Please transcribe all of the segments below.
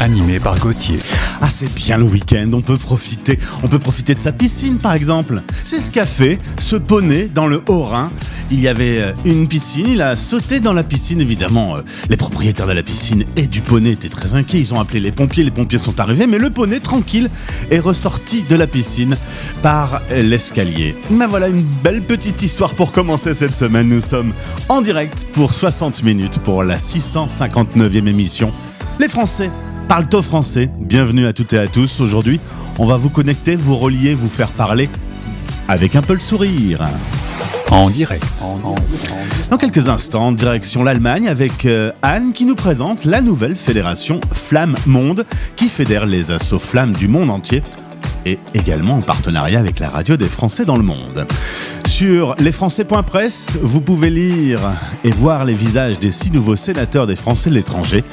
Animé par Gauthier. Ah, c'est bien le week-end, on peut profiter. On peut profiter de sa piscine, par exemple. C'est ce qu'a fait ce poney dans le Haut-Rhin. Il y avait euh, une piscine, il a sauté dans la piscine, évidemment. euh, Les propriétaires de la piscine et du poney étaient très inquiets. Ils ont appelé les pompiers, les pompiers sont arrivés, mais le poney, tranquille, est ressorti de la piscine par l'escalier. Mais voilà une belle petite histoire pour commencer cette semaine. Nous sommes en direct pour 60 minutes pour la 659e émission. Les Français parlent au français. Bienvenue à toutes et à tous. Aujourd'hui, on va vous connecter, vous relier, vous faire parler avec un peu le sourire. En direct. Dans quelques instants, direction l'Allemagne avec euh, Anne qui nous présente la nouvelle fédération Flamme Monde qui fédère les assauts flammes du monde entier et également en partenariat avec la radio des Français dans le monde. Sur lesfrançais.press, vous pouvez lire et voir les visages des six nouveaux sénateurs des Français de l'étranger.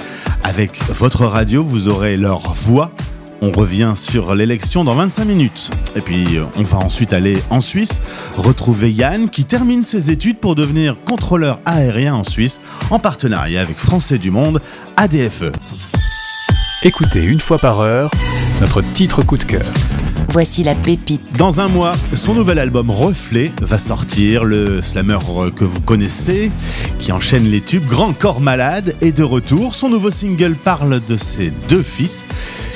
Avec votre radio, vous aurez leur voix. On revient sur l'élection dans 25 minutes. Et puis, on va ensuite aller en Suisse, retrouver Yann qui termine ses études pour devenir contrôleur aérien en Suisse en partenariat avec Français du Monde, ADFE. Écoutez une fois par heure notre titre coup de cœur. Voici la pépite. Dans un mois, son nouvel album Reflet va sortir. Le slammer que vous connaissez, qui enchaîne les tubes, Grand Corps Malade, est de retour. Son nouveau single parle de ses deux fils.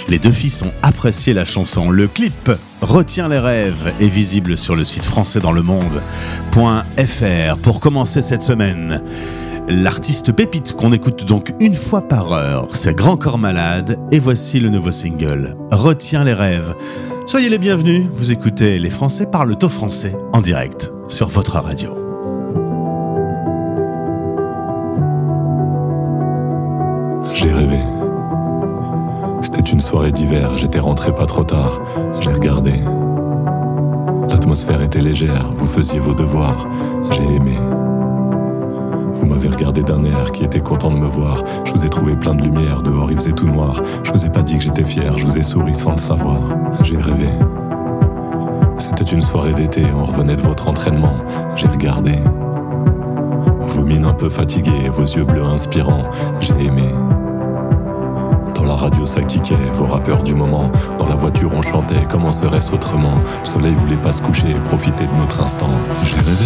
Les deux fils ont apprécié la chanson. Le clip Retiens les rêves est visible sur le site français dans le monde.fr. Pour commencer cette semaine, l'artiste Pépite qu'on écoute donc une fois par heure, c'est Grand Corps Malade et voici le nouveau single Retiens les rêves. Soyez les bienvenus, vous écoutez Les Français parlent au français en direct sur votre radio. J'ai rêvé. C'était une soirée d'hiver, j'étais rentré pas trop tard. J'ai regardé. L'atmosphère était légère, vous faisiez vos devoirs. J'ai aimé. Vous m'avez regardé d'un air qui était content de me voir. Je vous ai trouvé plein de lumière, dehors il faisait tout noir. Je vous ai pas dit que j'étais fier, je vous ai souri sans le savoir. J'ai rêvé. C'était une soirée d'été, on revenait de votre entraînement. J'ai regardé. Vos mines un peu fatiguées, vos yeux bleus inspirants. J'ai aimé. Dans la radio ça kickait, vos rappeurs du moment. Dans la voiture on chantait, comment serait-ce autrement? Le soleil voulait pas se coucher, profiter de notre instant. J'ai rêvé.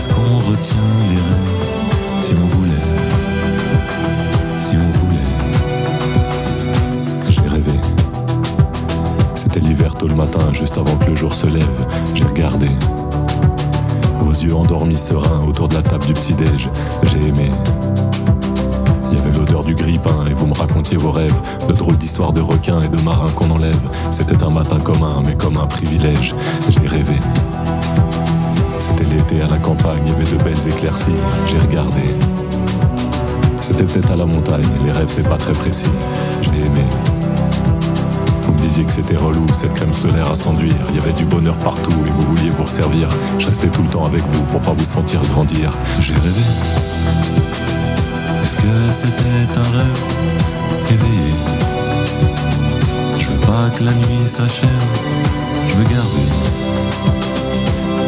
Est-ce qu'on retient les rêves si on voulait Si on voulait? J'ai rêvé. C'était l'hiver tôt le matin, juste avant que le jour se lève. J'ai regardé. Vos yeux endormis sereins autour de la table du petit-déj. J'ai aimé. Il y avait l'odeur du grille-pain et vous me racontiez vos rêves, de drôles d'histoires de requins et de marins qu'on enlève. C'était un matin commun, mais comme un privilège. J'ai rêvé. L'été à la campagne, il y avait de belles éclaircies. J'ai regardé. C'était peut-être à la montagne, les rêves c'est pas très précis. J'ai aimé. Vous me disiez que c'était relou, cette crème solaire à s'enduire. Il y avait du bonheur partout et vous vouliez vous resservir. Je restais tout le temps avec vous pour pas vous sentir grandir. J'ai rêvé. Est-ce que c'était un rêve éveillé? Je veux pas que la nuit s'achève, je veux garder.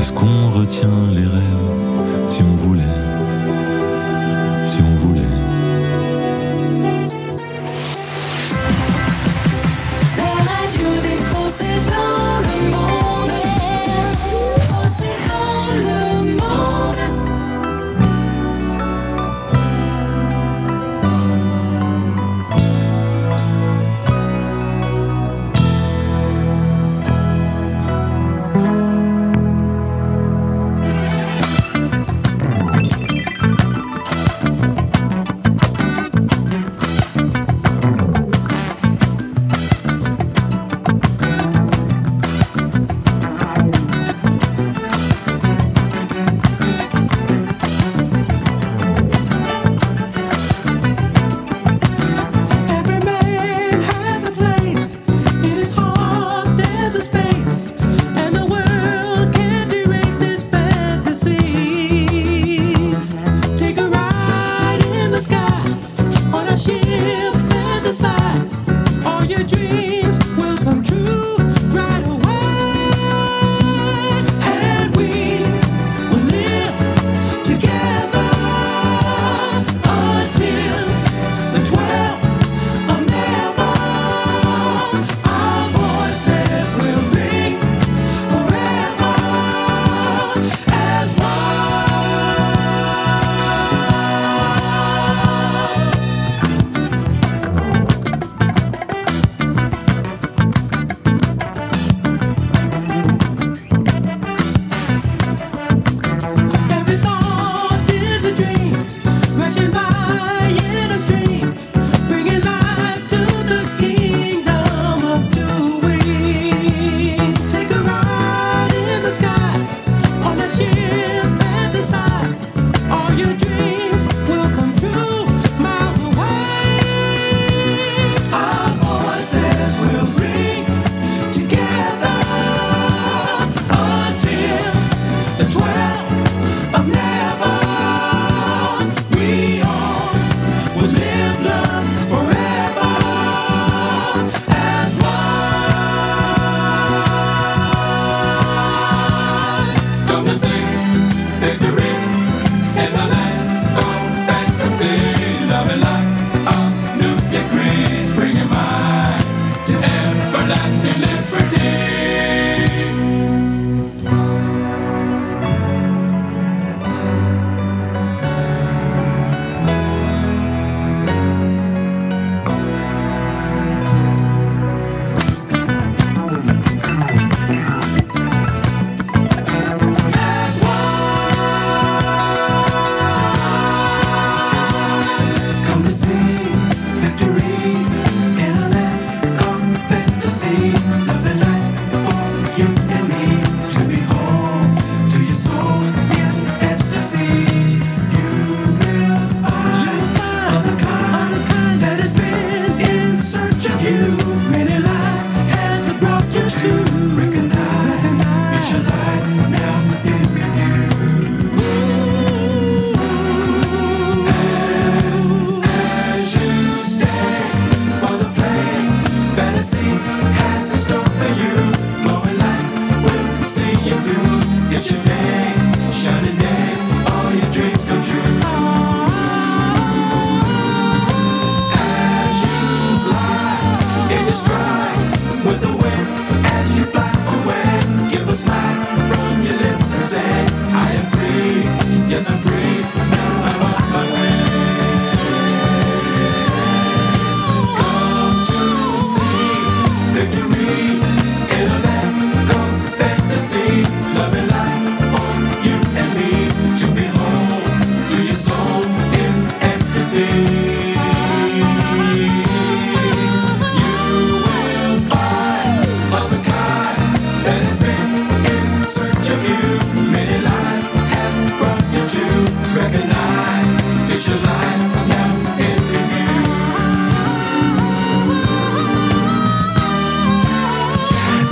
Est-ce qu'on retient les rêves si on voulait side.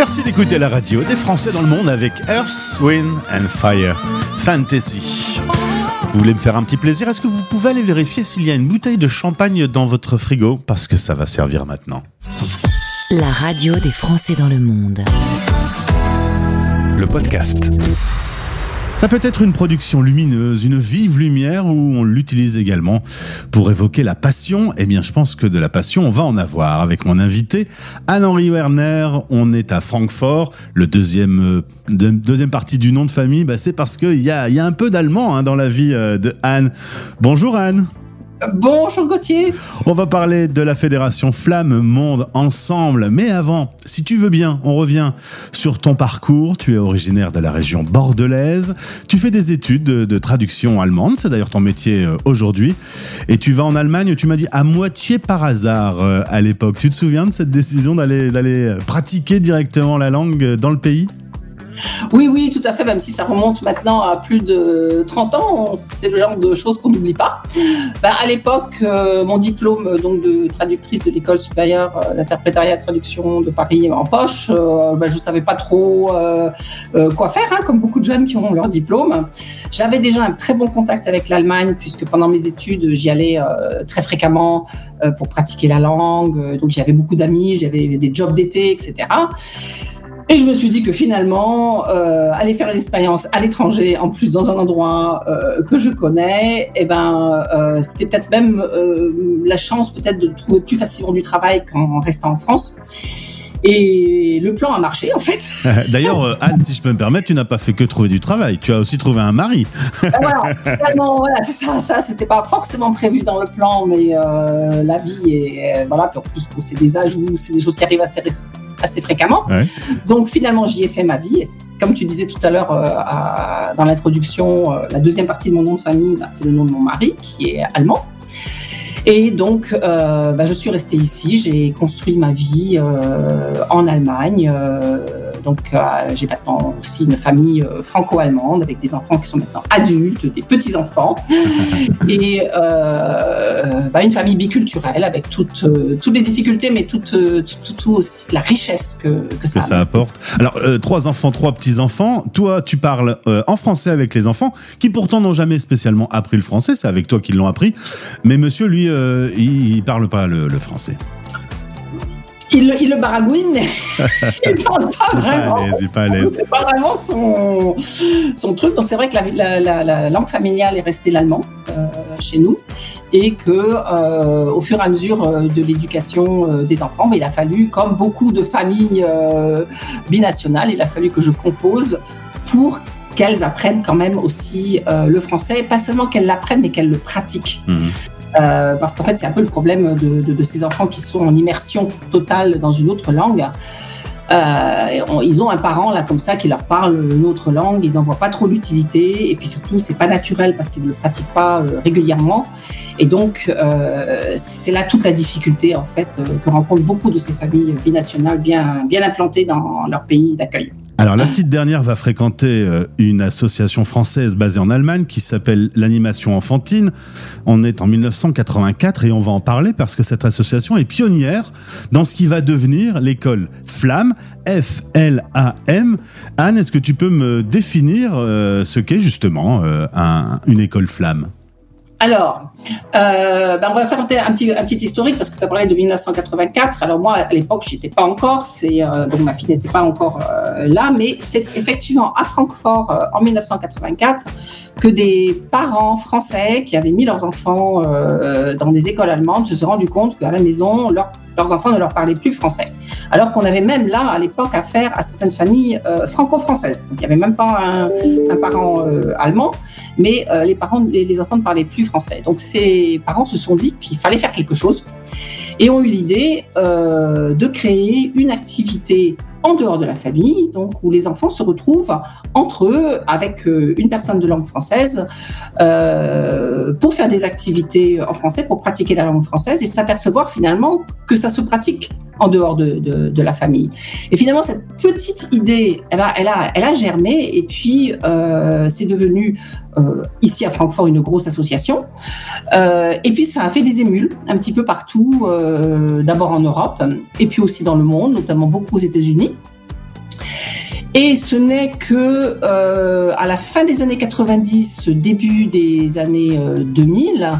Merci d'écouter la radio des Français dans le monde avec Earth, Wind and Fire Fantasy. Vous voulez me faire un petit plaisir? Est-ce que vous pouvez aller vérifier s'il y a une bouteille de champagne dans votre frigo? Parce que ça va servir maintenant. La radio des Français dans le monde. Le podcast. Ça peut être une production lumineuse, une vive lumière où on l'utilise également pour évoquer la passion. Eh bien, je pense que de la passion, on va en avoir avec mon invité Anne-Henri Werner. On est à Francfort. Le deuxième, euh, de- deuxième partie du nom de famille, bah, c'est parce qu'il y a, y a un peu d'allemand hein, dans la vie euh, de Anne. Bonjour Anne. Bonjour Gauthier. On va parler de la fédération Flamme Monde ensemble. Mais avant, si tu veux bien, on revient sur ton parcours. Tu es originaire de la région bordelaise. Tu fais des études de, de traduction allemande. C'est d'ailleurs ton métier euh, aujourd'hui. Et tu vas en Allemagne, tu m'as dit à moitié par hasard euh, à l'époque. Tu te souviens de cette décision d'aller pratiquer directement la langue dans le pays? Oui, oui, tout à fait, même si ça remonte maintenant à plus de 30 ans, c'est le genre de choses qu'on n'oublie pas. Ben, à l'époque, euh, mon diplôme euh, donc, de traductrice de l'école supérieure euh, d'interprétariat et traduction de Paris en poche, ben, je ne savais pas trop quoi faire, hein, comme beaucoup de jeunes qui ont leur diplôme. J'avais déjà un très bon contact avec l'Allemagne, puisque pendant mes études, j'y allais très fréquemment pour pratiquer la langue. Donc j'avais beaucoup d'amis, j'avais des jobs d'été, etc. Et je me suis dit que finalement, euh, aller faire une expérience à l'étranger, en plus dans un endroit euh, que je connais, eh ben, euh, c'était peut-être même la chance peut-être de trouver plus facilement du travail qu'en restant en France. Et le plan a marché en fait. D'ailleurs, euh, Anne, si je peux me permettre, tu n'as pas fait que trouver du travail. Tu as aussi trouvé un mari. Ben voilà, finalement, voilà, c'est ça, ça, c'était pas forcément prévu dans le plan, mais euh, la vie est, euh, voilà, puis en plus, bon, c'est des ajouts, c'est des choses qui arrivent assez, assez fréquemment. Ouais. Donc finalement, j'y ai fait ma vie. Comme tu disais tout à l'heure euh, dans l'introduction, euh, la deuxième partie de mon nom de famille, bah, c'est le nom de mon mari, qui est allemand. Et donc, euh, bah, je suis restée ici. J'ai construit ma vie euh, en Allemagne. euh, donc, j'ai maintenant aussi une famille franco-allemande avec des enfants qui sont maintenant adultes, des petits-enfants. et bah, une famille biculturelle avec toutes, toutes les difficultés, mais toutes, euh, tout, aussi la richesse que, que ça que a. ça apporte. Alors, euh, trois enfants, trois petits-enfants. Toi, tu parles euh, en français avec les enfants, qui pourtant n'ont jamais spécialement appris le français. C'est avec toi qu'ils l'ont appris. Mais monsieur, lui, euh, il, il parle pas le, le français. Il, le- il le baragouine, mais il ne parle pas vraiment. à il pas à. C'est pas vraiment son, son truc. Donc c'est vrai que la, la- la- la langue familiale est restée l'allemand euh, chez nous et que euh, au fur et à mesure euh, de l'éducation euh, des enfants, mais il a fallu, comme beaucoup de familles euh, binationales, il a fallu que je compose pour qu'elles apprennent quand même aussi euh, le français, pas seulement qu'elles l'apprennent, mais qu'elles le pratiquent. Mhm. Euh, parce qu'en fait, c'est un peu le problème de, de- de ces enfants qui sont en immersion totale dans une autre langue. Euh, ils ont un parent là comme ça qui leur parle une autre langue, ils n'en voient pas trop l'utilité et puis surtout c'est pas naturel parce qu'ils ne le pratiquent pas euh, régulièrement et donc euh, c'est là toute la difficulté en fait que rencontrent beaucoup de ces familles binationales bien bien implantées dans leur pays d'accueil. Alors, la petite dernière va fréquenter euh, une association française basée en Allemagne qui s'appelle l'animation enfantine. On est en 1984 et on va en parler parce que cette association est pionnière dans ce qui va devenir l'école Flamme, F-L-A-M. Anne, est-ce que tu peux me définir euh, ce qu'est justement euh, un- une école Flamme Alors, ben on va faire un petit, historique parce que tu as parlé de 1984. Alors moi, à l'époque, j'y étais pas encore, euh, donc ma fille n'était pas encore euh, là, mais c'est effectivement à Francfort euh, en 1984 que des parents français qui avaient mis leurs enfants euh, dans des écoles allemandes se sont rendus compte qu'à la maison, leur- leurs enfants ne leur parlaient plus français. Alors qu'on avait même là, à l'époque, affaire à certaines familles euh, franco-françaises. Donc il n'y avait même pas un, parent euh, allemand mais euh, les parents, les, les enfants ne parlaient plus français. Donc ces parents se sont dit qu'il fallait faire quelque chose et ont eu l'idée de créer une activité en dehors de la famille, donc où les enfants se retrouvent entre eux avec euh, une personne de langue française euh, pour faire des activités en français, pour pratiquer la langue française et s'apercevoir finalement que ça se pratique en dehors de, de, la famille. Et finalement, cette petite idée, elle, a, elle a germé et puis euh, c'est devenu ici à Francfort une grosse association. Et puis ça a fait des émules un petit peu partout, d'abord en Europe et puis aussi dans le monde, notamment beaucoup aux États-Unis. Et ce n'est que euh, à la fin des années 90, début des années euh, 2000,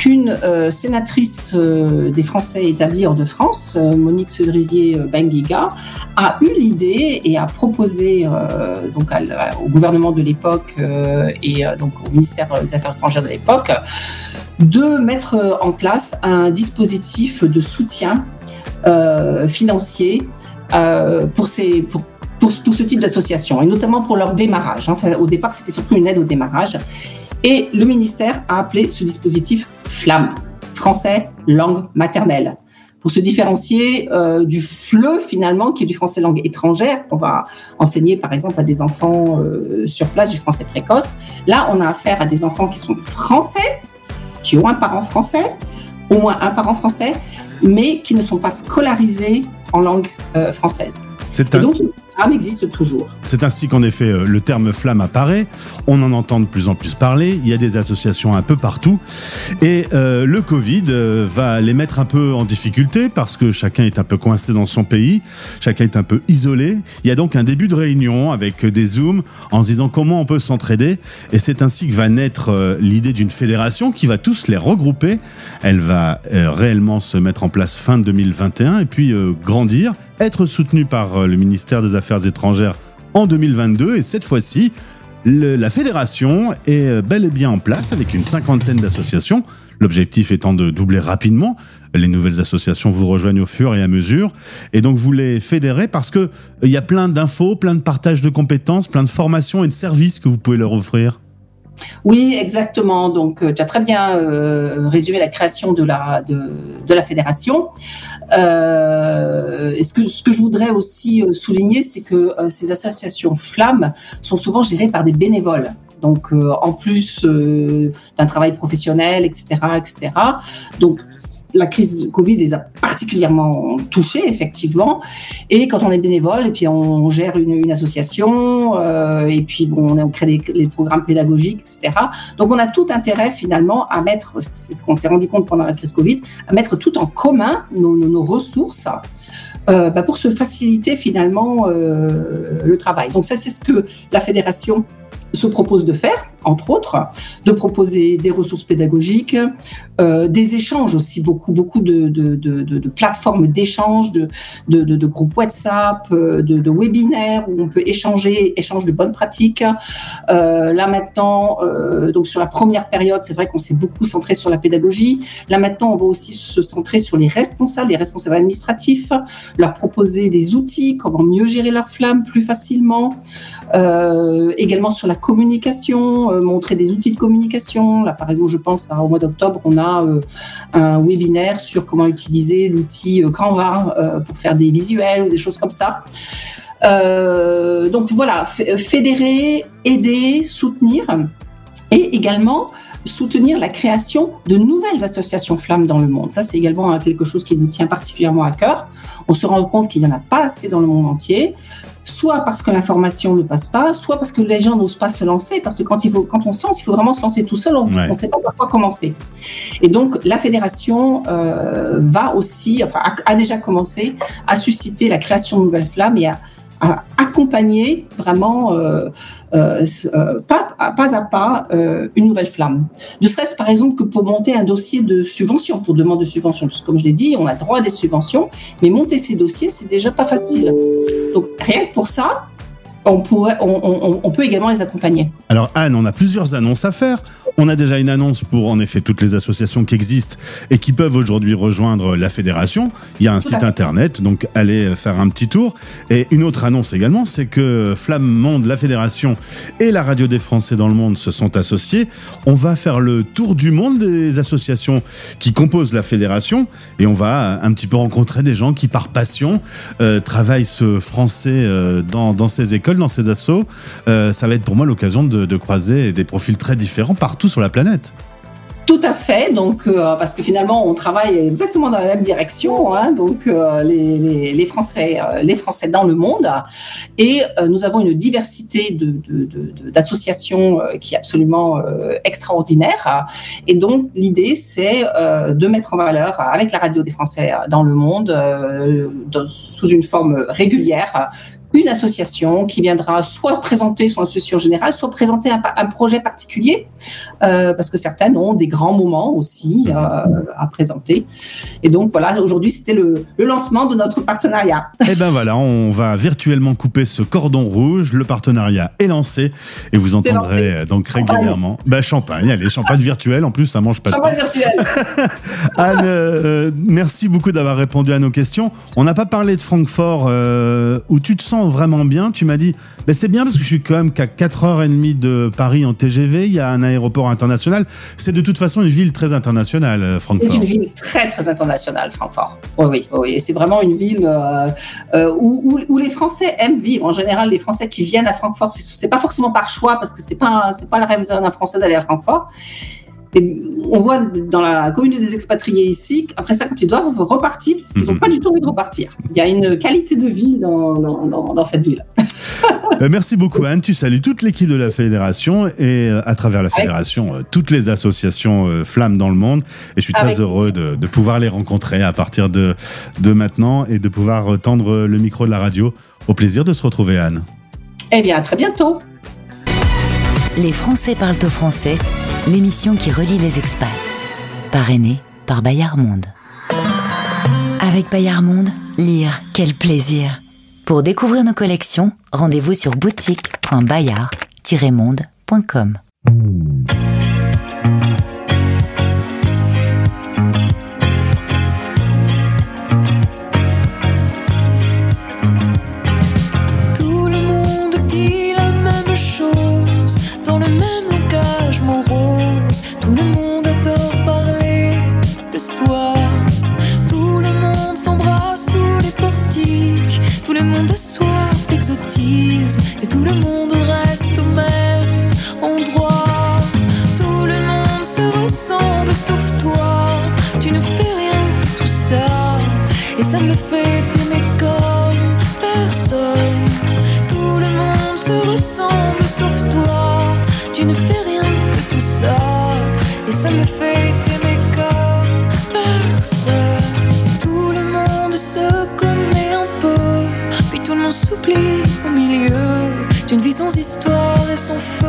qu'une euh, sénatrice euh, des Français établis hors de France, euh, Monique Cedrisier Benguiga, a eu l'idée et a proposé euh, donc au gouvernement de l'époque euh, et euh, donc au ministère des Affaires étrangères de l'époque de mettre euh, en place un dispositif de soutien euh, financier euh, pour ces pour pour, pour ce type d'association et notamment pour leur démarrage. hein. Enfin, au départ, c'était surtout une aide au démarrage. Et le ministère a appelé ce dispositif FLAM, français langue maternelle, pour se différencier euh, du FLE finalement, qui est du français langue étrangère, qu'on va enseigner par exemple à des enfants euh, sur place du français précoce. Là, on a affaire à des enfants qui sont français, qui ont un parent français, au moins un parent français, mais qui ne sont pas scolarisés en langue euh, française. C'est un- existe toujours. C'est ainsi qu'en effet euh, le terme flamme apparaît. On en entend de plus en plus parler. Il y a des associations un peu partout. Et euh, le Covid euh, va les mettre un peu en difficulté parce que chacun est un peu coincé dans son pays. Chacun est un peu isolé. Il y a donc un début de réunion avec des Zooms en se disant comment on peut s'entraider. Et c'est ainsi que va naître l'idée d'une fédération qui va tous les regrouper. Elle va réellement se mettre en place fin 2021 et puis grandir, être soutenue par le ministère des Affaires étrangères en 2022 et cette fois-ci, la fédération est euh, bel et bien en place avec une cinquantaine d'associations. L'objectif étant de doubler rapidement. Les nouvelles associations vous rejoignent au fur et à mesure. Et donc vous les fédérez parce que euh, il y a plein d'infos, plein de partages de compétences, plein de formations et de services que vous pouvez leur offrir. Oui, exactement. Donc, euh, tu as très bien euh, résumé la création de la, fédération. Euh, ce, que, je voudrais aussi souligner, c'est que ces associations flammes sont souvent gérées par des bénévoles. Donc, euh, en plus euh, d'un travail professionnel, etc., etc. Donc, la crise Covid les a particulièrement touchés, effectivement. Et quand on est bénévole, et puis on gère une, association, euh, et puis bon, on, crée des, les programmes pédagogiques, etc. Donc, on a tout intérêt finalement à mettre, c'est ce qu'on s'est rendu compte pendant la crise Covid, à mettre tout en commun nos, ressources. bah, pour se faciliter finalement le travail. Donc ça, c'est ce que la fédération se propose de faire, entre autres, de proposer des ressources pédagogiques, euh, des échanges aussi, beaucoup, beaucoup de, de, de, de- plateformes d'échange, de, groupes WhatsApp, euh, de, de webinaires où on peut échanger, échange de bonnes pratiques. Euh, là maintenant, euh, donc sur la première période, c'est vrai qu'on s'est beaucoup centré sur la pédagogie. Là maintenant, on va aussi se centrer sur les responsables, les responsables administratifs, leur proposer des outils, comment mieux gérer leur flamme plus facilement. Euh, également sur la communication, euh, montrer des outils de communication. Là, par exemple, je pense au mois d'octobre, on a euh, un webinaire sur comment utiliser l'outil Canva pour faire des visuels ou des choses comme ça. Donc voilà, fédérer, aider, soutenir et également soutenir la création de nouvelles associations flammes dans le monde. Ça, c'est également hein, quelque chose qui nous tient particulièrement à cœur. On se rend compte qu'il n'y en a pas assez dans le monde entier, soit parce que l'information ne passe pas, soit parce que les gens n'osent pas se lancer, parce que quand, il faut, quand on se lance, il faut vraiment se lancer tout seul, on ne sait pas par quoi commencer. Et donc, la fédération euh, va aussi, enfin, a, a déjà commencé à susciter la création de nouvelles flammes et à, à accompagner vraiment euh, euh, euh, pas, pas à pas euh, une nouvelle flamme. Ne serait-ce par exemple que pour monter un dossier de subvention, pour demande de subvention. Parce que comme je l'ai dit, on a droit à des subventions, mais monter ces dossiers, c'est déjà pas facile. Donc rien que pour ça, on, pourrait, on, on- on peut également les accompagner. Alors Anne, on a plusieurs annonces à faire. On a déjà une annonce pour en effet toutes les associations qui existent et qui peuvent aujourd'hui rejoindre la fédération. Il y a un Tout site internet, donc allez faire un petit tour. Et une autre annonce également, c'est que Flamme Monde, la fédération et la radio des Français dans le monde se sont associés. On va faire le tour du monde des associations qui composent la fédération et on va un petit peu rencontrer des gens qui par passion euh, travaillent ce français euh, dans, dans ces écoles, dans ces assos. Euh, ça va être pour moi l'occasion de, croiser des profils très différents partout sur la planète. Tout à fait, donc euh, parce que finalement on travaille exactement dans la même direction, hein, donc euh, les, Français, les Français dans le monde, et nous avons une diversité d'associations qui est absolument extraordinaire, et donc l'idée c'est de mettre en valeur avec la radio des Français dans le monde, sous une forme régulière, une association qui viendra soit présenter son association générale, soit présenter un, projet particulier, euh, parce que certaines ont des grands moments aussi euh, à présenter. Et donc voilà, aujourd'hui c'était le, le lancement de notre partenariat. Et ben voilà, on va virtuellement couper ce cordon rouge. Le partenariat est lancé et vous entendrez euh, donc régulièrement. Bah, champagne, allez, champagne virtuel. En plus, ça mange pas de Champagne pain. virtuel. Anne, euh, merci beaucoup d'avoir répondu à nos questions. On n'a pas parlé de Francfort où tu te sens vraiment bien. Tu m'as dit, ben c'est bien parce que je suis quand même qu'à 4h30 de Paris en TGV. Il y a un aéroport international. C'est de toute façon une ville très internationale, euh, C'est Francfort. une ville très très internationale, Francfort. Oui, oui, c'est vraiment une ville euh, euh, où, où- les Français aiment vivre. En général, les Français qui viennent à Francfort, c'est- c'est pas forcément par choix parce que c'est pas c'est pas le rêve d'un Français d'aller à Francfort. Et on voit dans la communauté des expatriés ici, après ça, quand ils doivent repartir, ils n'ont Mhm. pas du tout envie de repartir. Il y a une qualité de vie dans, dans, dans- dans cette ville. Euh, merci beaucoup Anne, tu salues toute l'équipe de la fédération et euh, à travers la fédération euh, toutes les associations euh, flammes dans le monde et je suis très Avec heureux de, de pouvoir les rencontrer à partir de, de maintenant et de pouvoir tendre le micro de la radio. Au plaisir de se retrouver Anne. Eh bien, à très bientôt. Les Français parlent au français, l'émission qui relie les expats. Parrainée par Bayard Monde. Avec Bayard Monde, lire, quel plaisir. Pour découvrir nos collections, rendez-vous sur boutique.bayard-monde.com. sans histoire et sans.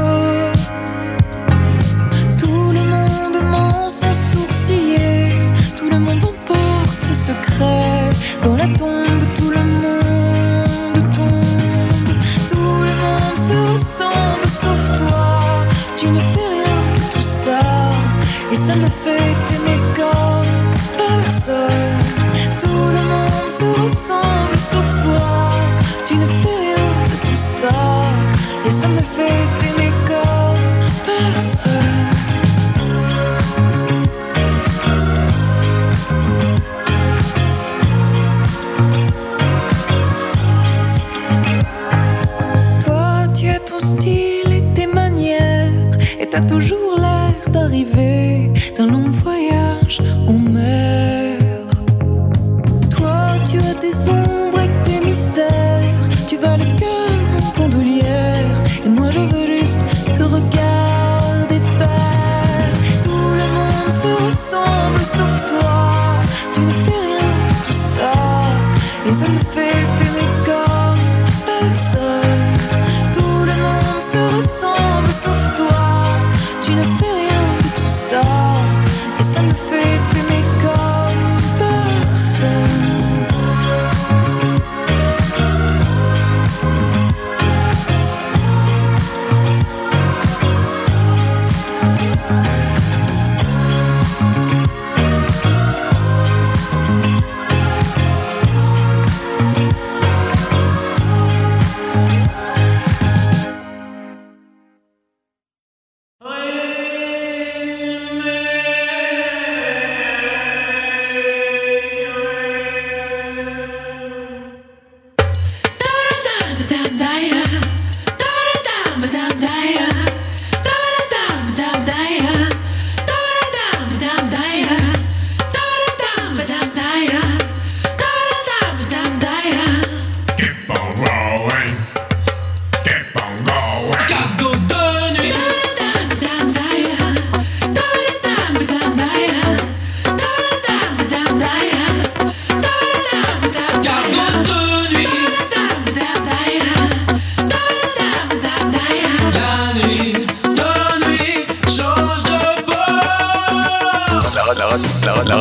T'as toujours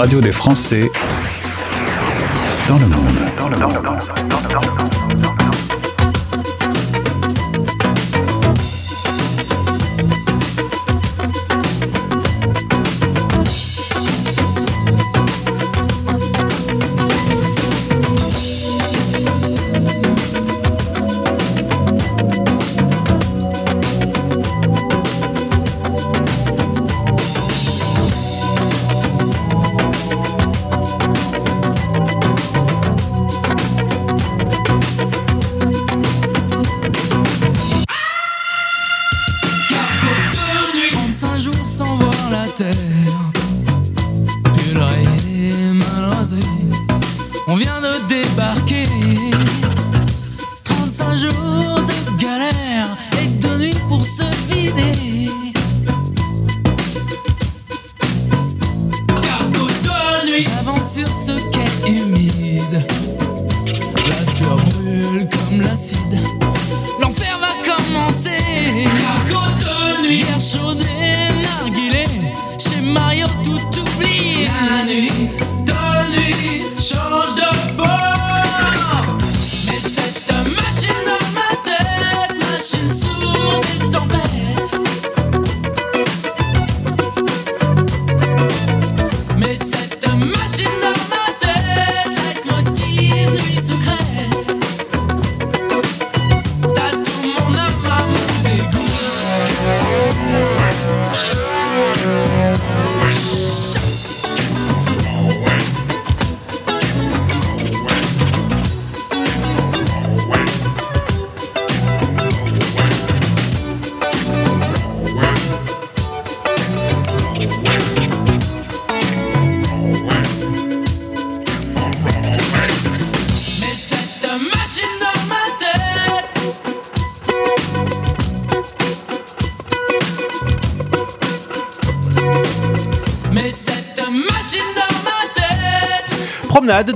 radio des Français dans le monde.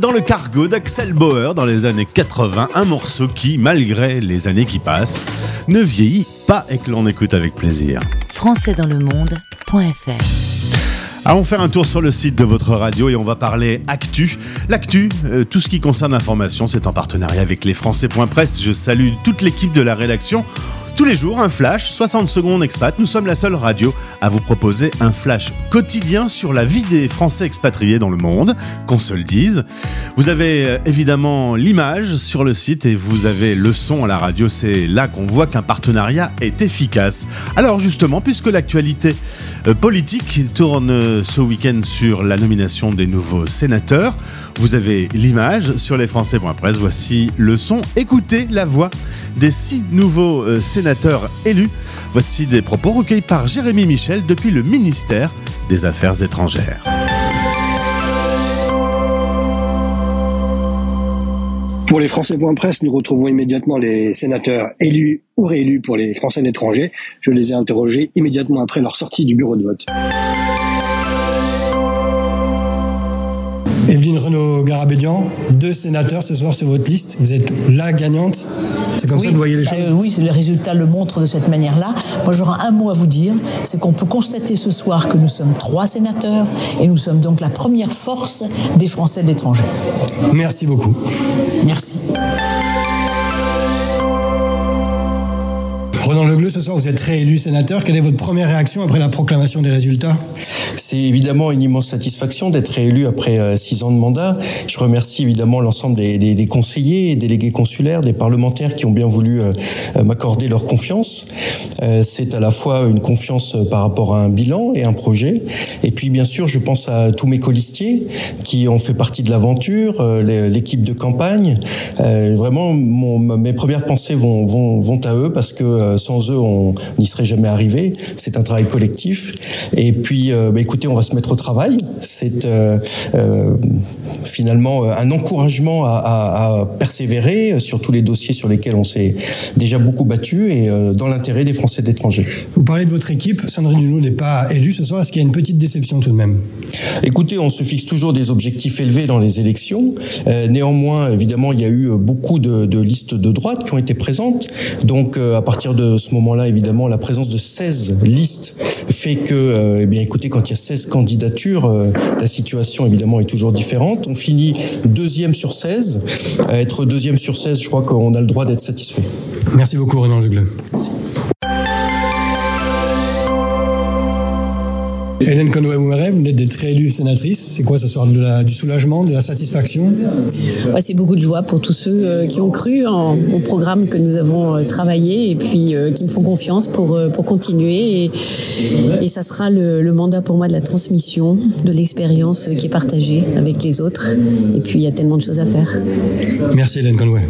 Dans le cargo d'Axel Bauer dans les années 80, un morceau qui, malgré les années qui passent, ne vieillit pas et que l'on écoute avec plaisir. françaisdanslemonde.fr Allons faire un tour sur le site de votre radio et on va parler actu. L'actu, euh, tout ce qui concerne l'information, c'est en partenariat avec les Français.press. Je salue toute l'équipe de la rédaction. Tous les jours, un flash, 60 secondes expat. Nous sommes la seule radio à vous proposer un flash quotidien sur la vie des Français expatriés dans le monde, qu'on se le dise. Vous avez euh, évidemment l'image sur le site et vous avez le son à la radio. C'est là qu'on voit qu'un partenariat est efficace. Alors justement, puisque l'actualité politique tourne euh, ce week-end sur la nomination des nouveaux sénateurs, vous avez l'image sur lesfrançais.press. Voici le son. Écoutez la voix des six nouveaux euh, sénateurs élus. Voici des propos recueillis par Jérémy Michel depuis le ministère des Affaires étrangères. Pour les Français.press, nous retrouvons immédiatement les sénateurs élus ou réélus pour les Français de l'étranger. Je les ai interrogés immédiatement après leur sortie du bureau de vote. Evelyne Renaud-Garabédian, deux sénateurs ce soir sur votre liste. Vous êtes la gagnante. C'est comme ça que vous voyez les bah, choses oui, le résultat le montre de cette manière-là. Moi, j'aurais un mot à vous dire, c'est qu'on peut constater ce soir que nous sommes trois sénateurs et nous sommes donc la première force des Français de l'étranger. Merci beaucoup. Merci. Ronan Legleux, ce soir, vous êtes réélu sénateur. Quelle est votre première réaction après la proclamation des résultats? C'est évidemment une immense satisfaction d'être réélu après euh, six ans de mandat. Je remercie évidemment l'ensemble des, des- des délégués consulaires, des parlementaires qui ont bien voulu euh, euh, m'accorder leur confiance. C'est à la fois une confiance par rapport à un bilan et un projet. Et puis bien sûr, je pense à tous mes colistiers qui ont fait partie de l'aventure, l'équipe de campagne. Vraiment, mes premières pensées vont, à eux parce que sans eux, on n'y serait jamais arrivé. C'est un travail collectif. Et puis, bah, on va se mettre au travail. C'est euh, euh, finalement euh, un encouragement à, à- à persévérer sur tous les dossiers sur lesquels on s'est déjà beaucoup battu et euh, dans l'intérêt des Français de l'étranger. Vous parlez de votre équipe. Sandrine Hulot n'est pas élue ce soir. Est-ce qu'il y a une petite déception tout de même? Écoutez, on se fixe toujours des objectifs élevés dans les élections. Néanmoins, évidemment, il y a eu beaucoup de, de listes de droite qui ont été présentes. Donc, à partir de ce moment-là, évidemment, la présence de 16 listes fait que, eh bien, écoutez, quand il y a 16 candidatures, euh, la situation évidemment est toujours différente. On finit deuxième sur 16. À être deuxième sur 16, je crois qu'on a le droit d'être satisfait. Merci beaucoup Renan Legleux. Hélène Conway-Mouret, vous venez d'être réélue sénatrice. C'est quoi ce de la, du soulagement, de la satisfaction? Ouais, c'est beaucoup de joie pour tous ceux euh, qui ont cru en- au programme que nous avons euh, travaillé et puis euh, qui me font confiance pour, pour continuer. Et, et ça sera le, le mandat pour moi de la transmission de l'expérience qui est partagée avec les autres. Et puis il y a tellement de choses à faire. Merci Hélène Conway.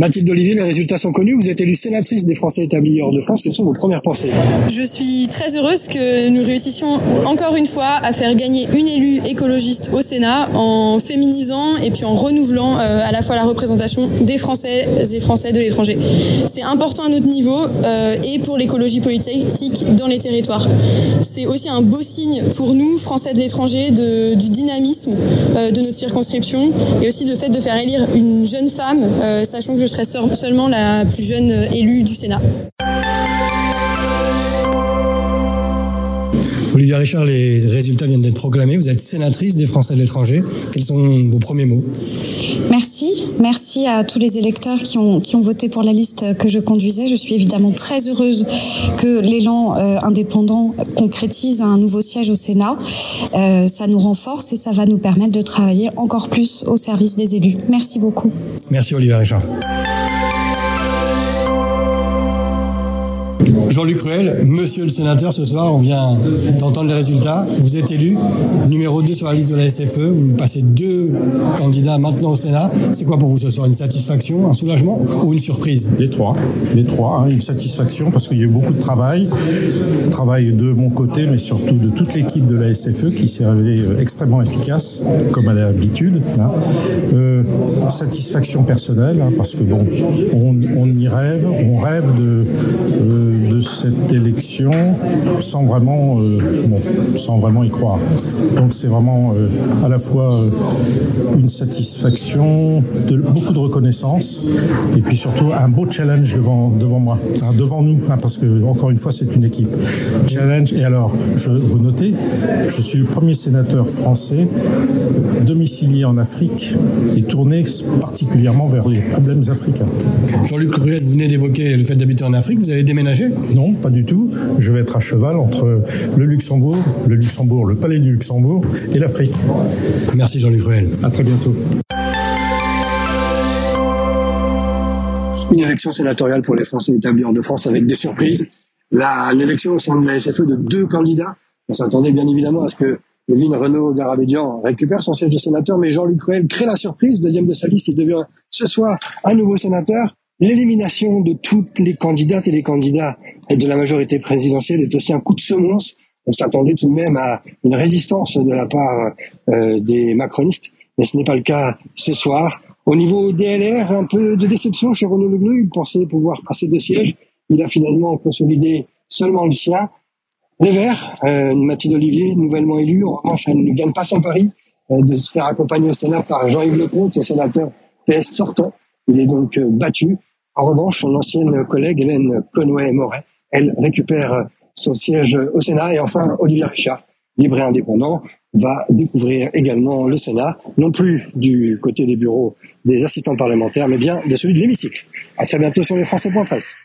Mathilde Olivier, les résultats sont connus. Vous êtes élue sénatrice des Français établis hors de France. Quelles sont vos premières pensées Je suis très heureuse que nous réussissions encore une fois à faire gagner une élue écologiste au Sénat en féminisant et puis en renouvelant euh, à la fois la représentation des Français et Français de l'étranger. C'est important à notre niveau euh, et pour l'écologie politique dans les territoires. C'est aussi un beau signe pour nous, Français de l'étranger, du dynamisme euh, de notre circonscription et aussi de fait de faire élire une jeune femme, sachant que je serai seul- seulement la plus jeune élue du Sénat. Olivia Richard, les résultats viennent d'être proclamés. Vous êtes sénatrice des Français de l'étranger. Quels sont vos premiers mots? Merci, merci à tous les électeurs qui ont, qui ont voté pour la liste que je conduisais. Je suis évidemment très heureuse que l'élan euh, indépendant concrétise un nouveau siège au Sénat. Euh, ça nous renforce et ça va nous permettre de travailler encore plus au service des élus. Merci beaucoup. Merci Olivia Richard. Jean-Luc Ruel, monsieur le sénateur, ce soir, on vient d'entendre les résultats. Vous êtes élu numéro 2 sur la liste de la SFE. Vous passez deux candidats maintenant au Sénat. C'est quoi pour vous ce soir Une satisfaction, un soulagement ou une surprise? Les trois, les trois, hein, une satisfaction parce qu'il y a eu beaucoup de travail, travail de mon côté, mais surtout de toute l'équipe de la SFE qui s'est révélée euh, extrêmement efficace, comme à l'habitude. hein. Euh, satisfaction personnelle, hein, parce que bon, on, y rêve, on rêve de, euh, de cette élection sans vraiment, euh, sans vraiment y croire. Donc c'est vraiment euh, à la fois euh, une satisfaction, beaucoup de reconnaissance, et puis surtout un beau challenge devant, devant moi, hein, devant nous, hein, parce que encore une fois c'est une équipe. Challenge, et alors, vous notez, je suis le premier sénateur français domicilié en Afrique et tourné particulièrement vers les problèmes africains. Jean-Luc Ruel, vous venez d'évoquer le fait d'habiter en Afrique. Vous allez déménager Non, pas du tout. Je vais être à cheval entre le Luxembourg, le Luxembourg, le Palais du Luxembourg et l'Afrique. Merci Jean-Luc Ruel. À très bientôt. Une élection sénatoriale pour les Français établis hors de France avec des surprises. La- L'élection au sein de la SFE de deux candidats. On s'attendait bien évidemment à ce que Levine Renaud Garabédian récupère son siège de sénateur, mais Jean-Luc Ruel crée la surprise. Deuxième de sa liste, il devient ce soir un nouveau sénateur. L'élimination de toutes les candidates et les candidats de la majorité présidentielle est aussi un coup de semonce. On s'attendait tout de même à une résistance de la part euh, des macronistes, mais ce n'est pas le cas ce soir. Au niveau DLR, un peu de déception chez Renaud Legleux. Il pensait pouvoir passer deux sièges. Il a finalement consolidé seulement le sien. Les Verts, euh, Mathilde Olivier, nouvellement élue, en revanche, elle ne gagne pas son pari euh, de se faire accompagner au Sénat par Jean-Yves Lecomte, le sénateur PS sortant. Il est donc euh, battu. En revanche, son ancienne collègue Hélène Conway-Moret, elle récupère euh, son siège au Sénat. Et enfin, Olivier Richard, libre et indépendant, va découvrir également le Sénat, non plus du côté des bureaux des assistants parlementaires, mais bien de celui de l'hémicycle. À très bientôt sur les Français.presse.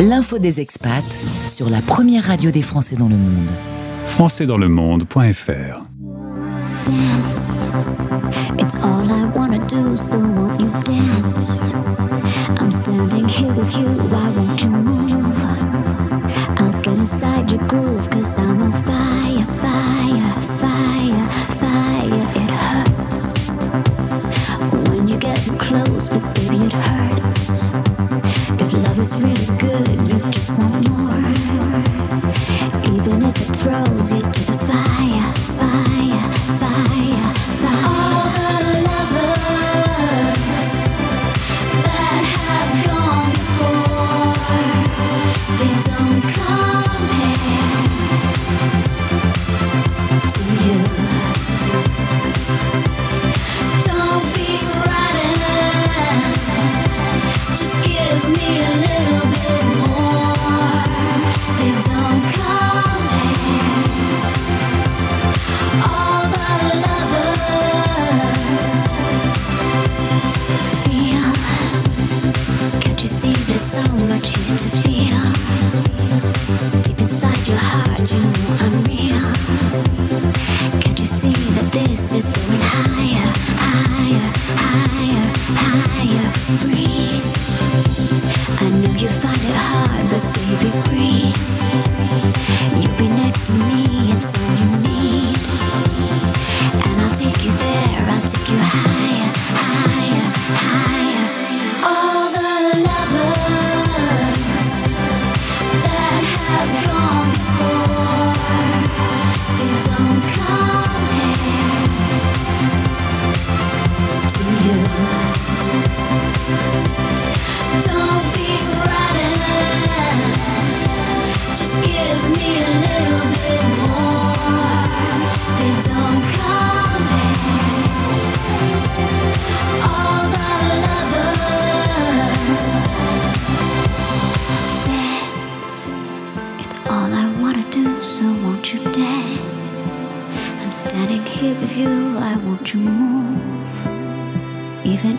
L'info des expats sur la première radio des Français dans le monde. françaisdanslemonde.fr. It's all I wanna do, so won't you dance? I'm standing here with you, why won't you move? I'll get inside your groove, cause I'm on fire, fire, fire, fire. It hurts when you get too close, but baby, it hurts. If love is really good, you just want more. Even if it throws you to the fire, fire,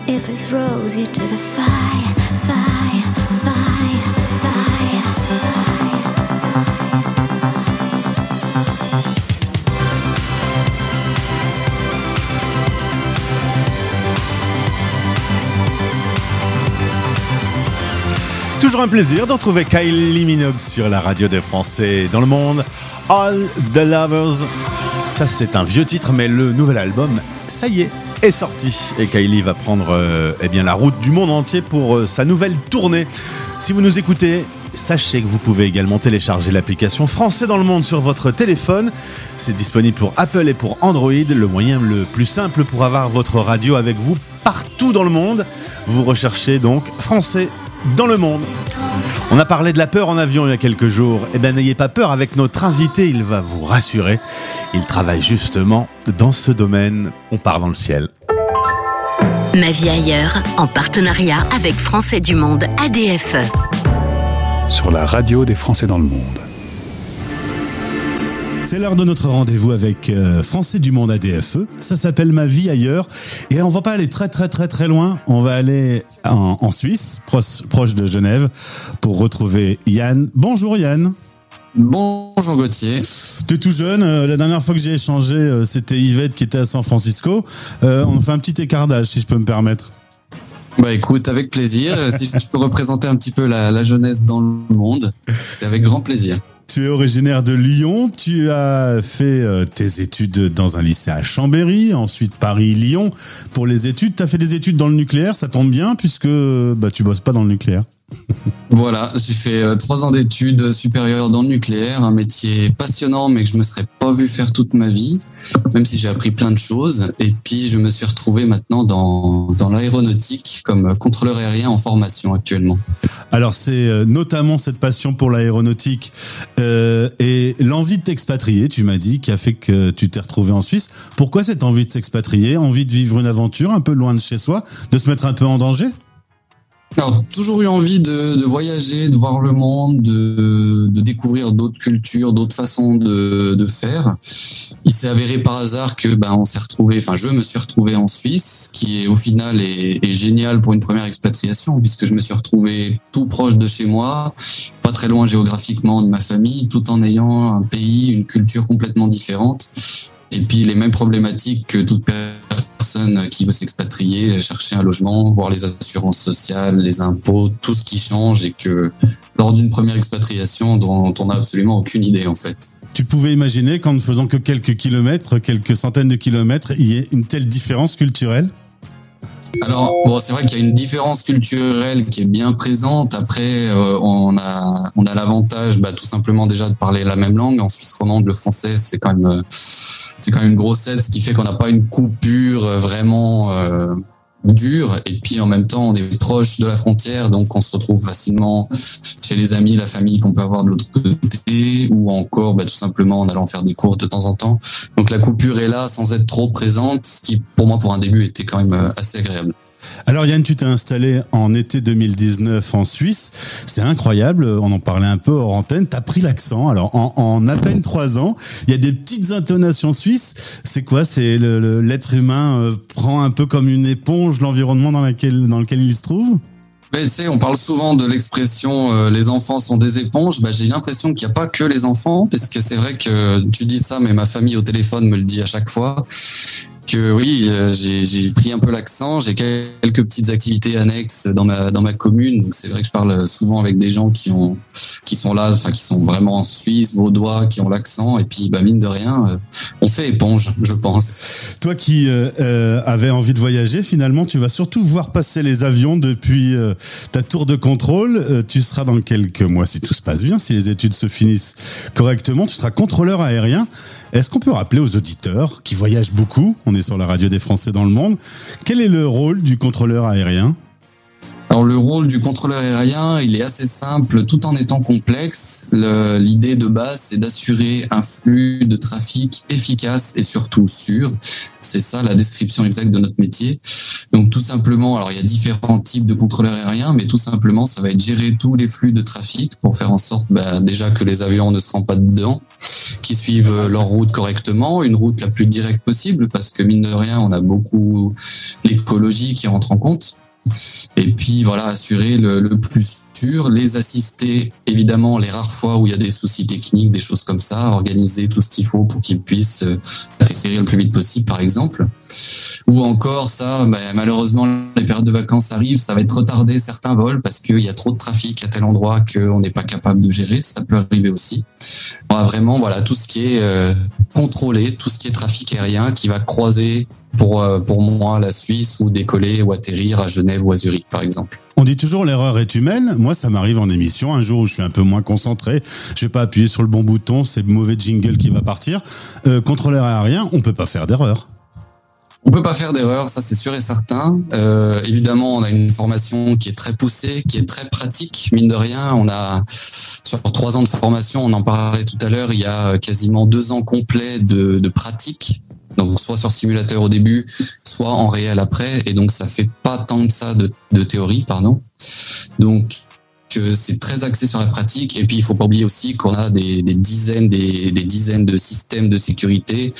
if it throws you to the Toujours un plaisir de retrouver Kylie Minogue sur la radio des Français dans le monde. All the Lovers. Ça, c'est un vieux titre, mais le nouvel album, ça y est, est sorti. Et Kylie va prendre euh, eh la route du monde entier pour euh, sa nouvelle tournée. Si vous nous écoutez, sachez que vous pouvez également télécharger l'application Français dans le monde sur votre téléphone. C'est disponible pour Apple et pour Android, le moyen le plus simple pour avoir votre radio avec vous partout dans le monde. Vous recherchez donc Français dans le monde. On a parlé de la peur en avion il y a quelques jours. Eh bien, n'ayez pas peur avec notre invité, il va vous rassurer. Il travaille justement dans ce domaine. On part dans le ciel. Ma vie ailleurs, en partenariat avec Français du Monde ADFE. Sur la radio des Français dans le monde. C'est l'heure de notre rendez-vous avec euh, Français du Monde ADFE. Ça s'appelle Ma vie ailleurs. Et on va pas aller très très très très loin. On va aller en, en Suisse, proche, proche de Genève, pour retrouver Yann. Bonjour Yann. Bonjour Gauthier. Tu es tout jeune. euh, la dernière fois que j'ai échangé, euh, c'était Yvette qui était à San Francisco. On fait un petit écartage, si je peux me permettre. Bah écoute, avec plaisir. Si je peux représenter un petit peu la, la jeunesse dans le monde, c'est avec grand plaisir. Tu es originaire de Lyon, tu as fait euh, tes études dans un lycée à Chambéry, ensuite Paris-Lyon. Pour les études, tu as fait des études dans le nucléaire, ça tombe bien puisque bah, tu bosses pas dans le nucléaire. Voilà, j'ai fait euh, trois ans d'études supérieures dans le nucléaire, un métier passionnant mais que je me serais pas vu faire toute ma vie, même si j'ai appris plein de choses. Et puis je me suis retrouvé maintenant dans, l'aéronautique comme contrôleur aérien en formation actuellement. Alors c'est euh, notamment cette passion pour l'aéronautique euh, et l'envie de t'expatrier, tu m'as dit, qui a fait que tu t'es retrouvé en Suisse. Pourquoi cette envie de s'expatrier, envie de vivre une aventure un peu loin de chez soi, de se mettre un peu en danger? Alors, toujours eu envie de, voyager, de voir le monde, de, découvrir d'autres cultures, d'autres façons de, de faire. Il s'est avéré par hasard que ben on s'est retrouvé, enfin je me suis retrouvé en Suisse, qui est au final est, est génial pour une première expatriation puisque je me suis retrouvé tout proche de chez moi, pas très loin géographiquement de ma famille, tout en ayant un pays, une culture complètement différente. Et puis les mêmes problématiques que toute personne qui veut s'expatrier, chercher un logement, voir les assurances sociales, les impôts, tout ce qui change et que lors d'une première expatriation dont on n'a absolument aucune idée en fait. Tu pouvais imaginer qu'en ne faisant que quelques kilomètres, quelques centaines de kilomètres, il y ait une telle différence culturelle? Alors, bon, c'est vrai qu'il y a une différence culturelle qui est bien présente. Après, euh, on a, on a l'avantage, bah, tout simplement déjà de parler la même langue. En Suisse romande, le français, c'est quand même, euh, c'est quand même une grosse aide, ce qui fait qu'on n'a pas une coupure euh, vraiment euh, dure. Et puis en même temps, on est proche de la frontière, donc on se retrouve facilement chez les amis, la famille qu'on peut avoir de l'autre côté, ou encore, bah, tout simplement en allant faire des courses de temps en temps. Donc la coupure est là sans être trop présente, ce qui pour moi, pour un début, était quand même euh, assez agréable. Alors Yann, tu t'es installé en été 2019 en Suisse. C'est incroyable, on en parlait un peu hors antenne. T'as pris l'accent. Alors en, à peine trois ans, il y a des petites intonations suisses. C'est quoi? C'est l'être humain euh, prend un peu comme une éponge l'environnement dans, lequel il se trouve? Tu sais, on parle souvent de l'expression euh, les enfants sont des éponges. Bah, j'ai l'impression qu'il n'y a pas que les enfants, parce que c'est vrai que tu dis ça, mais ma famille au téléphone me le dit à chaque fois. Oui, euh, j'ai pris un peu l'accent, j'ai quelques petites activités annexes dans ma dans ma commune. C'est vrai que je parle souvent avec des gens qui ont qui sont là, enfin qui sont vraiment en Suisse, vaudois, qui ont l'accent. Et puis bah mine de rien, euh, on fait éponge, je pense. Toi qui euh, avais envie de voyager, finalement, tu vas surtout voir passer les avions depuis ta tour de contrôle. Tu seras dans quelques mois, si tout se passe bien, si les études se finissent correctement, tu seras contrôleur aérien. Est-ce qu'on peut rappeler aux auditeurs qui voyagent beaucoup, on est sur la radio des Français dans le monde, quel est le rôle du contrôleur aérien? Alors le rôle du contrôleur aérien, il est assez simple tout en étant complexe. Le- L'idée de base, c'est d'assurer un flux de trafic efficace et surtout sûr. C'est ça la description exacte de notre métier. Donc tout simplement, alors il y a différents types de contrôleurs aériens, mais tout simplement, ça va être gérer tous les flux de trafic pour faire en sorte bah, déjà que les avions ne se rendent pas dedans, qu'ils suivent euh, leur route correctement, une route la plus directe possible, parce que mine de rien, on a beaucoup l'écologie qui rentre en compte. Et puis voilà, assurer le, plus sûr, les assister évidemment les rares fois où il y a des soucis techniques, des choses comme ça, organiser tout ce qu'il faut pour qu'ils puissent euh, atterrir le plus vite possible par exemple. Ou encore ça, bah, malheureusement les périodes de vacances arrivent, ça va être retardé certains vols parce qu'il y a trop de trafic à tel endroit qu'on n'est pas capable de gérer, ça peut arriver aussi. On vraiment voilà tout ce qui est euh, contrôlé, tout ce qui est trafic aérien qui va croiser pour, euh, pour moi la Suisse ou décoller ou atterrir à Genève ou à Zurich par exemple. On dit toujours l'erreur est humaine. Moi, ça m'arrive en émission. Un jour où je suis un peu moins concentré, je vais pas appuyer sur le bon bouton, c'est le mauvais jingle qui va partir. Euh, contrôleur aérien, on peut pas faire d'erreur. On peut pas faire d'erreur, ça c'est sûr et certain. Euh, évidemment, on a une formation qui est très poussée, qui est très pratique. Mine de rien, on a sur trois ans de formation, on en parlait tout à l'heure, il y a quasiment deux ans complets de, pratique. Donc soit sur simulateur au début, soit en réel après, et donc ça fait pas tant que ça de, théorie, pardon. Donc c'est très axé sur la pratique. Et puis, il faut pas oublier aussi qu'on a des, dizaines, des, dizaines de systèmes de sécurité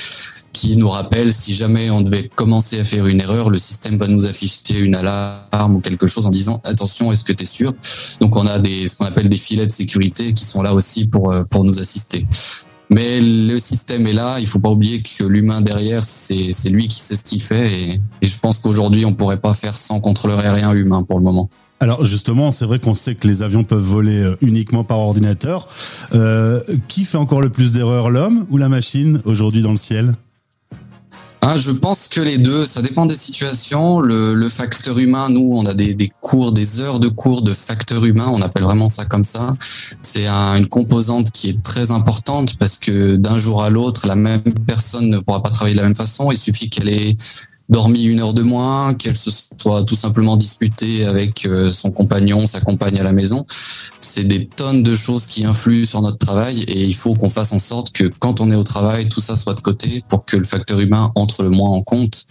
qui nous rappellent si jamais on devait commencer à faire une erreur, le système va nous afficher une alarme ou quelque chose en disant attention, est-ce que tu es sûr? Donc, on a des, ce qu'on appelle des filets de sécurité qui sont là aussi pour, pour nous assister. Mais le système est là. Il faut pas oublier que l'humain derrière, c'est lui qui sait ce qu'il fait. Et, et je pense qu'aujourd'hui, on pourrait pas faire sans contrôleur aérien humain pour le moment. Alors justement, c'est vrai qu'on sait que les avions peuvent voler euh, uniquement par ordinateur. Euh, qui fait encore le plus d'erreurs, l'homme ou la machine aujourd'hui dans le ciel? Ah, je pense que les deux, ça dépend des situations. Le, facteur humain, nous, on a des, cours, des heures de cours de facteur humain, on appelle vraiment ça comme ça. C'est un, une composante qui est très importante parce que d'un jour à l'autre, la même personne ne pourra pas travailler de la même façon. Il suffit qu'elle ait dormi une heure de moins, qu'elle se soit tout simplement disputée avec euh, son compagnon, sa compagne à la maison. C'est des tonnes de choses qui influent sur notre travail et il faut qu'on fasse en sorte que quand on est au travail, tout ça soit de côté pour que le facteur humain entre le moins en compte.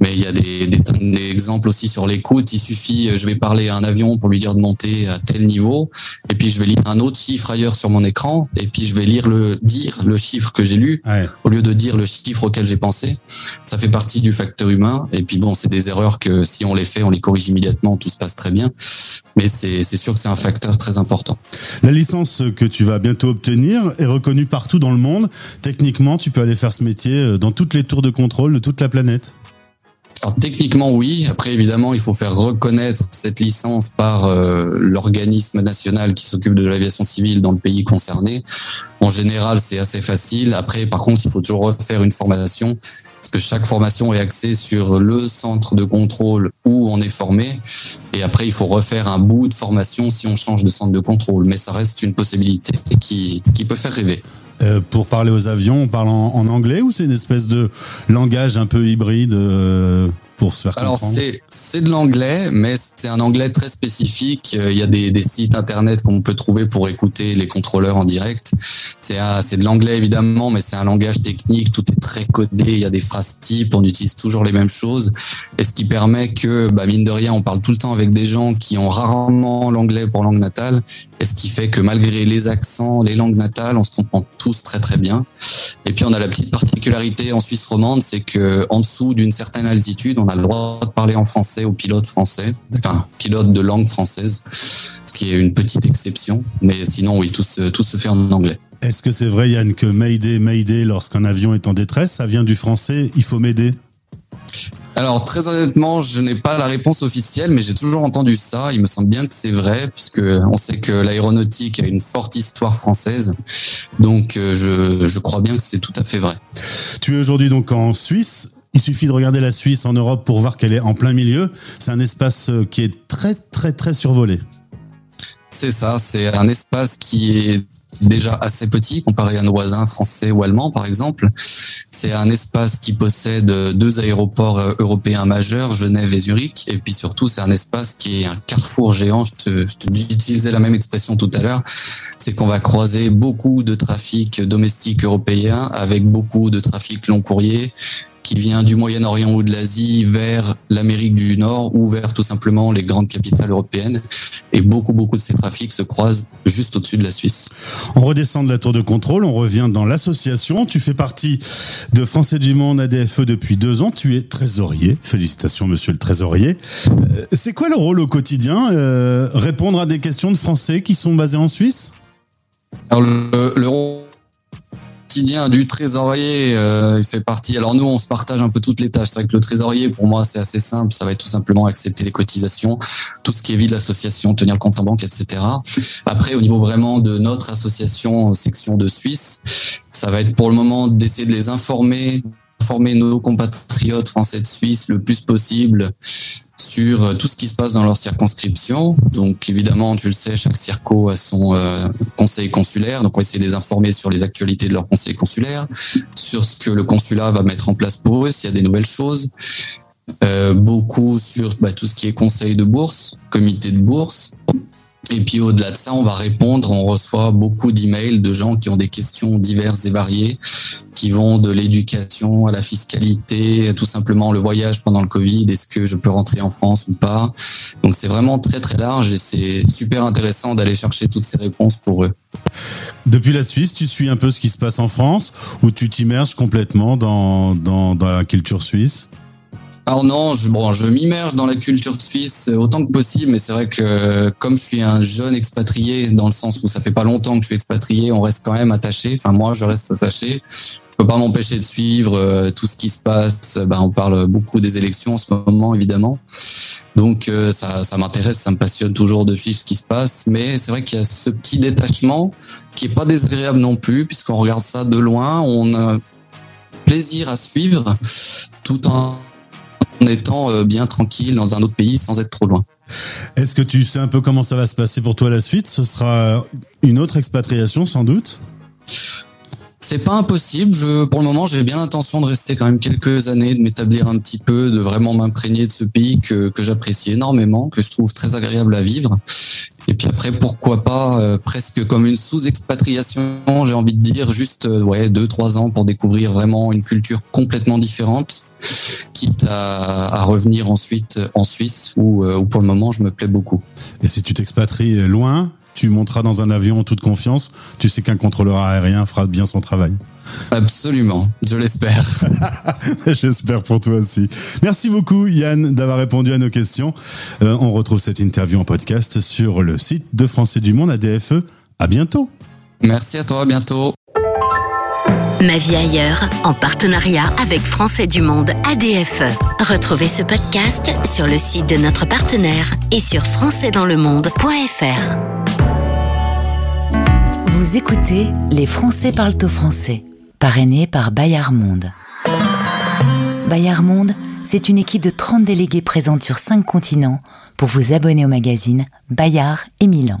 Mais il y a des, des tonnes d'exemples aussi sur l'écoute. Il suffit, je vais parler à un avion pour lui dire de monter à tel niveau et puis je vais lire un autre chiffre ailleurs sur mon écran et puis je vais lire le, dire le chiffre que j'ai lu ouais. au lieu de dire le chiffre auquel j'ai pensé. Ça fait partie du facteur humain. Et puis bon, c'est des erreurs que si on les fait, on les corrige immédiatement, tout se passe très bien. Mais c'est sûr que c'est un facteur très important. La licence que tu vas bientôt obtenir est reconnue partout dans le monde. Techniquement, tu peux aller faire ce métier euh, dans toutes les tours de contrôle de toute la planète. Alors techniquement oui. Après évidemment il faut faire reconnaître cette licence par euh, l'organisme national qui s'occupe de l'aviation civile dans le pays concerné. En général c'est assez facile. Après par contre il faut toujours refaire une formation parce que chaque formation est axée sur le centre de contrôle où on est formé. Et après il faut refaire un bout de formation si on change de centre de contrôle. Mais ça reste une possibilité qui, qui peut faire rêver. Euh, pour parler aux avions, on parle en, en anglais ou c'est une espèce de langage un peu hybride euh, pour se faire Alors comprendre c'est c'est de l'anglais, mais c'est un anglais très spécifique. Euh, Il y a des, des sites internet qu'on peut trouver pour écouter les contrôleurs en direct. C'est de l'anglais évidemment, mais c'est un langage technique. Tout est très codé. Il y a des phrases types. On utilise toujours les mêmes choses, et ce qui permet que, bah, mine de rien, on parle tout le temps avec des gens qui ont rarement l'anglais pour langue natale, et ce qui fait que malgré les accents, les langues natales, on se comprend tous très très bien. Et puis on a la petite particularité en Suisse romande, c'est que en dessous d'une certaine altitude, on a le droit de parler en français aux pilotes français, enfin pilotes de langue française, ce qui est une petite exception. Mais sinon, oui, tout se, fait en anglais. Est-ce que c'est vrai, Yann, que Mayday, Mayday, lorsqu'un avion est en détresse, ça vient du français il faut m'aider? Alors très honnêtement, je n'ai pas la réponse officielle, mais j'ai toujours entendu ça. Il me semble bien que c'est vrai, puisque on sait que l'aéronautique a une forte histoire française, donc euh, je, je crois bien que c'est tout à fait vrai. Tu es aujourd'hui donc en Suisse. Il suffit de regarder la Suisse en Europe pour voir qu'elle est en plein milieu. C'est un espace euh, qui est très, très, très survolé. C'est ça, c'est un espace qui est déjà assez petit comparé à nos voisins français ou allemands par exemple. C'est un espace qui possède deux aéroports euh, européens majeurs, Genève et Zurich, et puis surtout c'est un espace qui est un carrefour géant. Je te, la même expression tout à l'heure, c'est qu'on va croiser beaucoup de trafic domestique européen avec beaucoup de trafic long courrier qui vient du Moyen-Orient ou de l'Asie vers l'Amérique du Nord ou vers tout simplement les grandes capitales européennes. Et beaucoup, beaucoup de ces trafics se croisent juste au-dessus de la Suisse. On redescend de la tour de contrôle, on revient dans l'association. Tu fais partie de Français du Monde ADFE depuis deux ans. Tu es trésorier. Félicitations, monsieur le trésorier. Euh, C'est quoi le rôle au quotidien Euh, Répondre à des questions de Français qui sont basés en Suisse? Alors, le, le rôle du trésorier, euh, il fait partie. Alors nous, on se partage un peu toutes les tâches. C'est vrai que le trésorier, pour moi, c'est assez simple. Ça va être tout simplement accepter les cotisations, tout ce qui est vie de l'association, tenir le compte en banque, etc. Après, au niveau vraiment de notre association, section de Suisse, ça va être pour le moment d'essayer de les informer, informer nos compatriotes français de Suisse le plus possible sur euh, tout ce qui se passe dans leur circonscription. Donc évidemment, tu le sais, chaque circo a son euh, conseil consulaire. Donc on va essayer de les informer sur les actualités de leur conseil consulaire, sur ce que le consulat va mettre en place pour eux, s'il y a des nouvelles choses. Euh, beaucoup sur bah, tout ce qui est conseil de bourse, comité de bourse. Et puis au-delà de ça, on va répondre, on reçoit beaucoup d'emails de gens qui ont des questions diverses et variées, qui vont de l'éducation à la fiscalité, tout simplement le voyage pendant le Covid, est-ce que je peux rentrer en France ou pas. Donc c'est vraiment très très large et c'est super intéressant d'aller chercher toutes ces réponses pour eux. Depuis la Suisse, tu suis un peu ce qui se passe en France ou tu t'immerges complètement dans la culture suisse? Alors non, je, bon, je m'immerge dans la culture suisse autant que possible, mais c'est vrai que comme je suis un jeune expatrié, dans le sens où ça fait pas longtemps que je suis expatrié, on reste quand même attaché. Enfin moi, je reste attaché. Je peux pas m'empêcher de suivre euh, tout ce qui se passe. Ben, on parle beaucoup des élections en ce moment, évidemment. Donc euh, ça, ça m'intéresse, ça me passionne toujours de suivre ce qui se passe. Mais c'est vrai qu'il y a ce petit détachement qui est pas désagréable non plus, puisqu'on regarde ça de loin, on a plaisir à suivre, tout en en étant euh, bien tranquille dans un autre pays sans être trop loin. Est-ce que tu sais un peu comment ça va se passer pour toi la suite? Ce sera une autre expatriation sans doute? C'est pas impossible. Je, pour le moment, j'ai bien l'intention de rester quand même quelques années, de m'établir un petit peu, de vraiment m'imprégner de ce pays que, que j'apprécie énormément, que je trouve très agréable à vivre. Et puis après, pourquoi pas, euh, presque comme une sous-expatriation, j'ai envie de dire, juste euh, ouais deux trois ans pour découvrir vraiment une culture complètement différente, quitte à, à revenir ensuite en Suisse où, euh, où pour le moment je me plais beaucoup. Et si tu t'expatries loin, tu monteras dans un avion en toute confiance, tu sais qu'un contrôleur aérien fera bien son travail. Absolument, je l'espère. J'espère pour toi aussi. Merci beaucoup Yann d'avoir répondu à nos questions. Euh, on retrouve cette interview en podcast sur le site de Français du Monde ADFE. À bientôt. Merci à toi, à bientôt. Ma vie ailleurs, en partenariat avec Français du Monde ADFE. Retrouvez ce podcast sur le site de notre partenaire et sur françaisdanslemonde.fr. Vous écoutez Les Français parlent au français, parrainé par Bayard Monde. Bayard Monde, c'est une équipe de 30 délégués présente sur 5 continents pour vous abonner au magazine Bayard et Milan.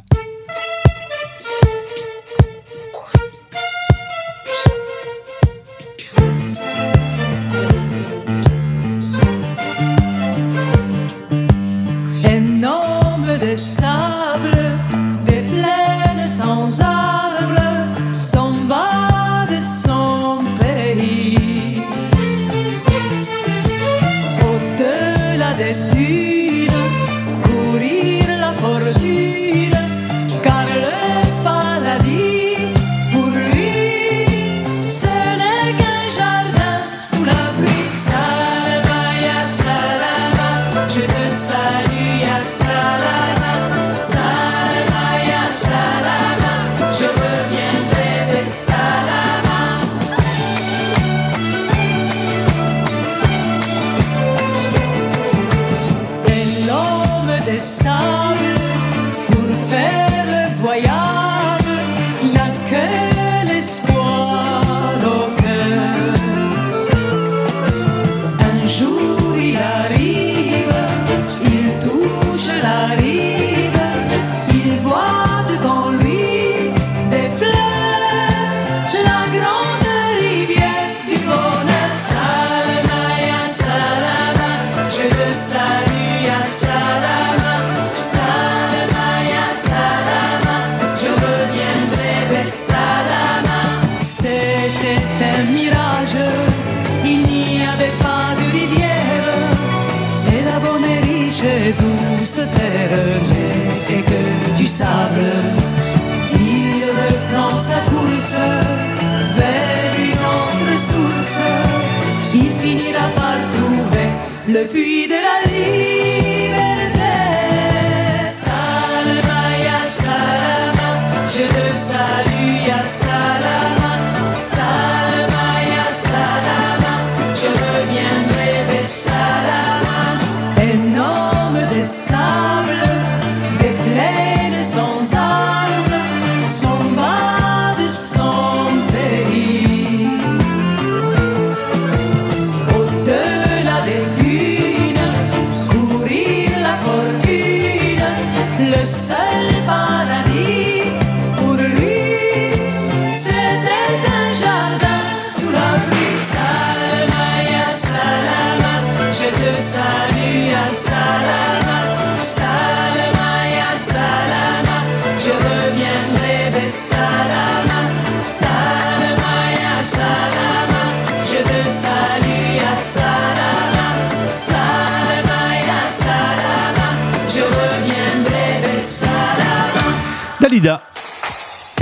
Je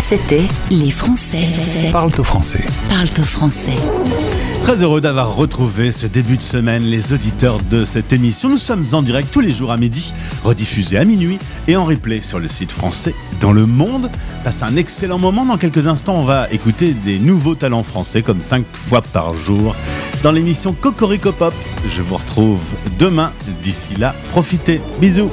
C'était Les Français. Parle au français. Parle au français. Très heureux d'avoir retrouvé ce début de semaine les auditeurs de cette émission. Nous sommes en direct tous les jours à midi, rediffusés à minuit et en replay sur le site français dans le monde. Passe un excellent moment. Dans quelques instants, on va écouter des nouveaux talents français comme 5 fois par jour dans l'émission Cocorico Pop. Je vous retrouve demain. D'ici là, profitez. Bisous.